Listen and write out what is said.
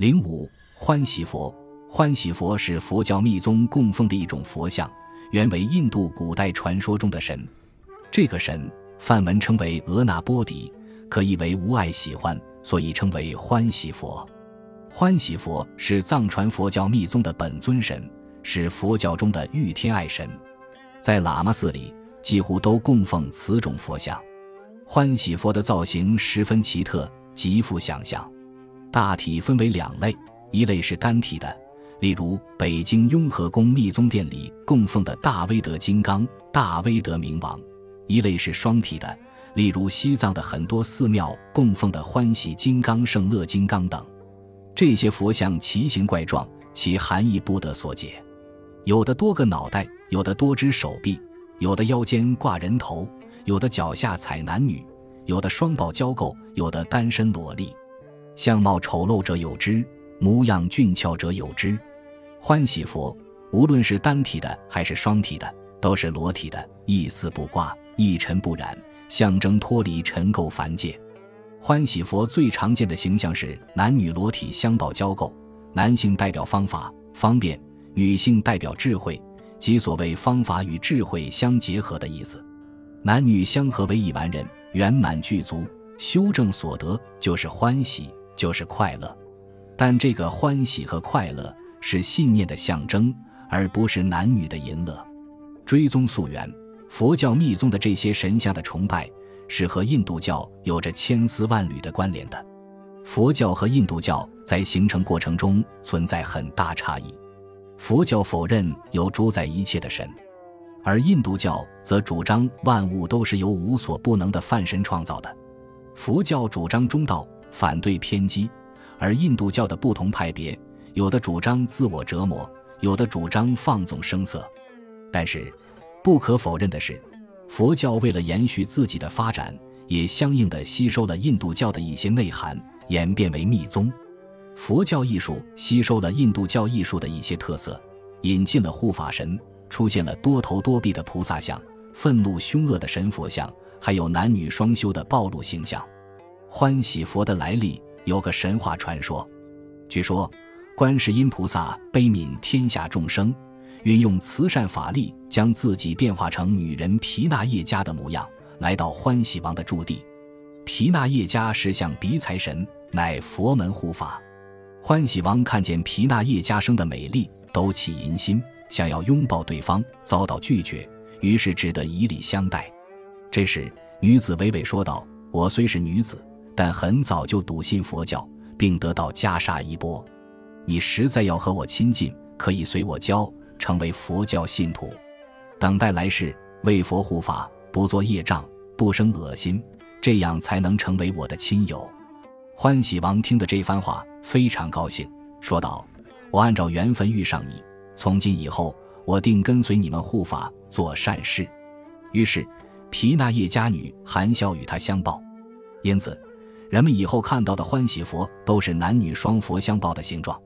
零五欢喜佛，欢喜佛是佛教密宗供奉的一种佛像，原为印度古代传说中的神。这个神梵文称为额那波底，可译为无爱喜欢，所以称为欢喜佛。欢喜佛是藏传佛教密宗的本尊神，是佛教中的御天爱神，在喇嘛寺里几乎都供奉此种佛像。欢喜佛的造型十分奇特，极富想象。大体分为两类，一类是单体的，例如北京雍和宫密宗殿里供奉的大威德金刚、大威德明王；一类是双体的，例如西藏的很多寺庙供奉的欢喜金刚、圣乐金刚等。这些佛像奇形怪状，其含义不得所解。有的多个脑袋，有的多只手臂，有的腰间挂人头，有的脚下踩男女，有的双抱交媾，有的单身裸立。相貌丑陋者有之，模样俊俏者有之。欢喜佛，无论是单体的还是双体的，都是裸体的，一丝不挂，一尘不染，象征脱离尘垢凡界。欢喜佛最常见的形象是男女裸体相抱交媾，男性代表方法方便，女性代表智慧，即所谓方法与智慧相结合的意思。男女相合为一完人，圆满具足，修正所得就是欢喜，就是快乐。但这个欢喜和快乐是信念的象征，而不是男女的淫乐。追踪溯源，佛教密宗的这些神像的崇拜。是和印度教有着千丝万缕的关联的。佛教和印度教在形成过程中存在很大差异。佛教否认有主宰一切的神，而印度教则主张万物都是由无所不能的梵神创造的。佛教主张中道，反对偏激，而印度教的不同派别，有的主张自我折磨，有的主张放纵声色。但是，不可否认的是。佛教为了延续自己的发展，也相应的吸收了印度教的一些内涵，演变为密宗。佛教艺术吸收了印度教艺术的一些特色，引进了护法神，出现了多头多臂的菩萨像、愤怒凶恶的神佛像，还有男女双修的暴露形象。欢喜佛的来历有个神话传说，据说观世音菩萨悲悯天下众生。运用慈善法力，将自己变化成女人皮那叶家的模样，来到欢喜王的驻地。皮那叶家是向鼻财神，乃佛门护法。欢喜王看见皮那叶家生的美丽，都起淫心，想要拥抱对方，遭到拒绝，于是只得以礼相待。这时，女子娓娓说道：“我虽是女子，但很早就笃信佛教，并得到袈裟衣钵。你实在要和我亲近，可以随我教。”成为佛教信徒，等待来世为佛护法，不做业障，不生恶心，这样才能成为我的亲友。欢喜王听的这番话非常高兴，说道：“我按照缘分遇上你，从今以后我定跟随你们护法做善事。”于是皮那叶家女含笑与他相抱。因此，人们以后看到的欢喜佛都是男女双佛相抱的形状。